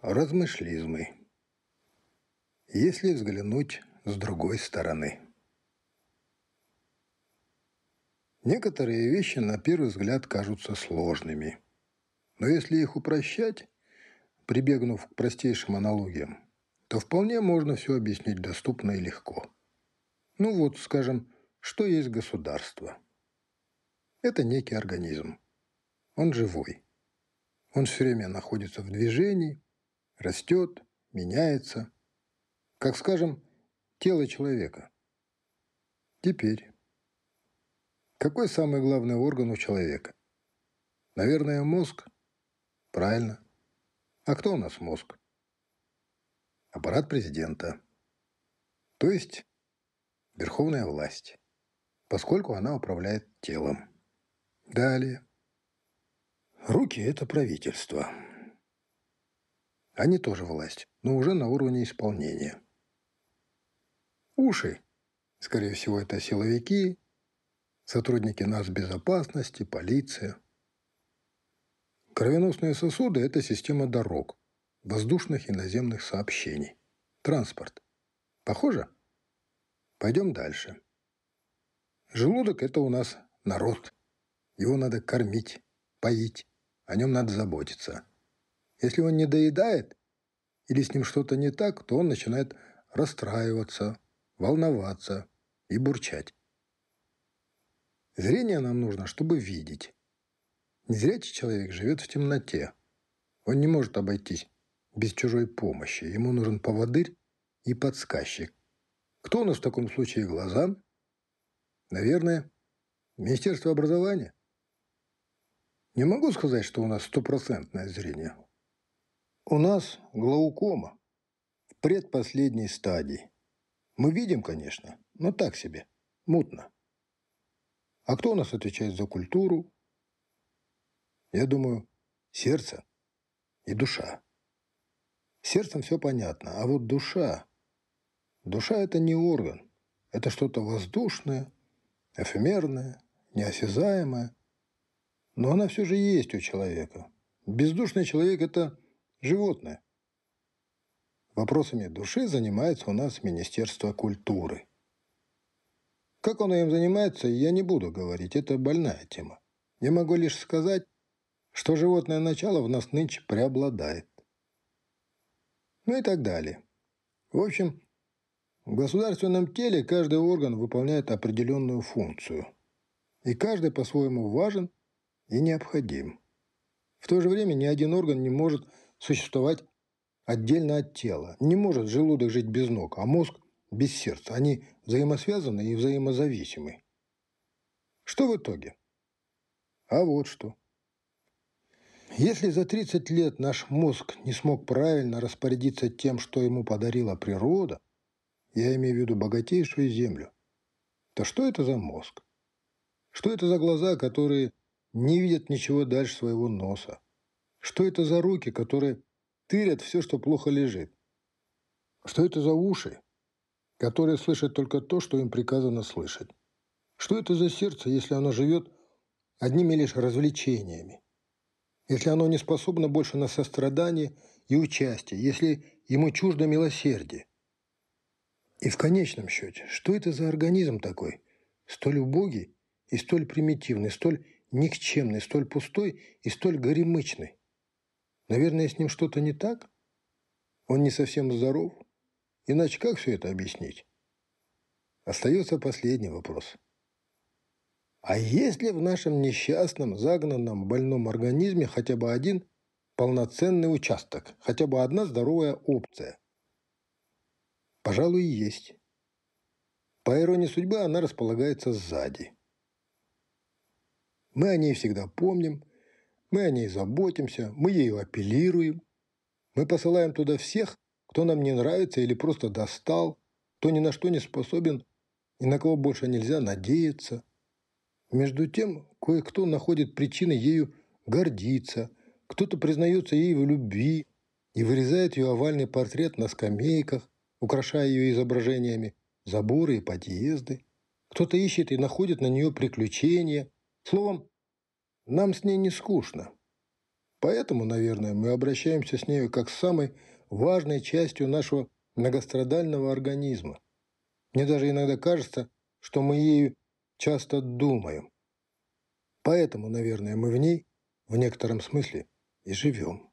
Размышлизмы. Если взглянуть с другой стороны. Некоторые вещи на первый взгляд кажутся сложными. Но если их упрощать, прибегнув к простейшим аналогиям, то вполне можно все объяснить доступно и легко. Ну вот, скажем, что есть государство? Это некий организм. Он живой. Он все время находится в движении, растет, меняется. Как, скажем, тело человека. Теперь. Какой самый главный орган у человека? Наверное, мозг? Правильно. А кто у нас мозг? Аппарат президента. То есть верховная власть, поскольку она управляет телом. Далее. Руки – это правительство. Они тоже власть, но уже на уровне исполнения. Уши. Скорее всего, это силовики, сотрудники нас безопасности, полиция. Кровеносные сосуды – это система дорог, воздушных и наземных сообщений. Транспорт. Похоже? Пойдем дальше. Желудок – это у нас народ. Его надо кормить, поить, о нем надо заботиться. Если он не доедает или с ним что-то не так, то он начинает расстраиваться, волноваться и бурчать. Зрение нам нужно, чтобы видеть. Незрячий человек живет в темноте. Он не может обойтись без чужой помощи. Ему нужен поводырь и подсказчик. Кто у нас в таком случае глаза? Наверное, Министерство образования. Не могу сказать, что у нас стопроцентное зрение. У нас глаукома в предпоследней стадии. Мы видим, конечно, но так себе, мутно. А кто у нас отвечает за культуру? Я думаю, сердце и душа. Сердцем все понятно, а вот душа... Душа – это не орган, это что-то воздушное, эфемерное, неосязаемое, но она все же есть у человека. Бездушный человек – это животное. Вопросами души занимается у нас Министерство культуры. Как оно им занимается, я не буду говорить, это больная тема. Я могу лишь сказать, что животное начало в нас нынче преобладает. Ну и так далее. В общем, в государственном теле каждый орган выполняет определенную функцию. И каждый по-своему важен и необходим. В то же время ни один орган не может существовать отдельно от тела. Не может желудок жить без ног, а мозг без сердца. Они взаимосвязаны и взаимозависимы. Что в итоге? А вот что. Если за 30 лет наш мозг не смог правильно распорядиться тем, что ему подарила природа, я имею в виду богатейшую землю, то что это за мозг? Что это за глаза, которые не видят ничего дальше своего носа. Что это за руки, которые тырят все, что плохо лежит? Что это за уши, которые слышат только то, что им приказано слышать? Что это за сердце, если оно живет одними лишь развлечениями? Если оно не способно больше на сострадание и участие, если ему чуждо милосердие? И в конечном счете, что это за организм такой, столь убогий и столь примитивный, столь никчемный, столь пустой и столь горемычный. Наверное, с ним что-то не так? Он не совсем здоров? Иначе как все это объяснить? Остается последний вопрос. А есть ли в нашем несчастном, загнанном, больном организме хотя бы один полноценный участок, хотя бы одна здоровая опция? Пожалуй, есть. По иронии судьбы она располагается сзади – мы о ней всегда помним, мы о ней заботимся, мы ею апеллируем. Мы посылаем туда всех, кто нам не нравится или просто достал, кто ни на что не способен и на кого больше нельзя надеяться. Между тем, кое-кто находит причины ею гордиться, кто-то признается ей в любви и вырезает ее овальный портрет на скамейках, украшая ее изображениями заборы и подъезды. Кто-то ищет и находит на нее приключения – Словом, нам с ней не скучно. Поэтому, наверное, мы обращаемся с нею как с самой важной частью нашего многострадального организма. Мне даже иногда кажется, что мы ею часто думаем. Поэтому, наверное, мы в ней в некотором смысле и живем.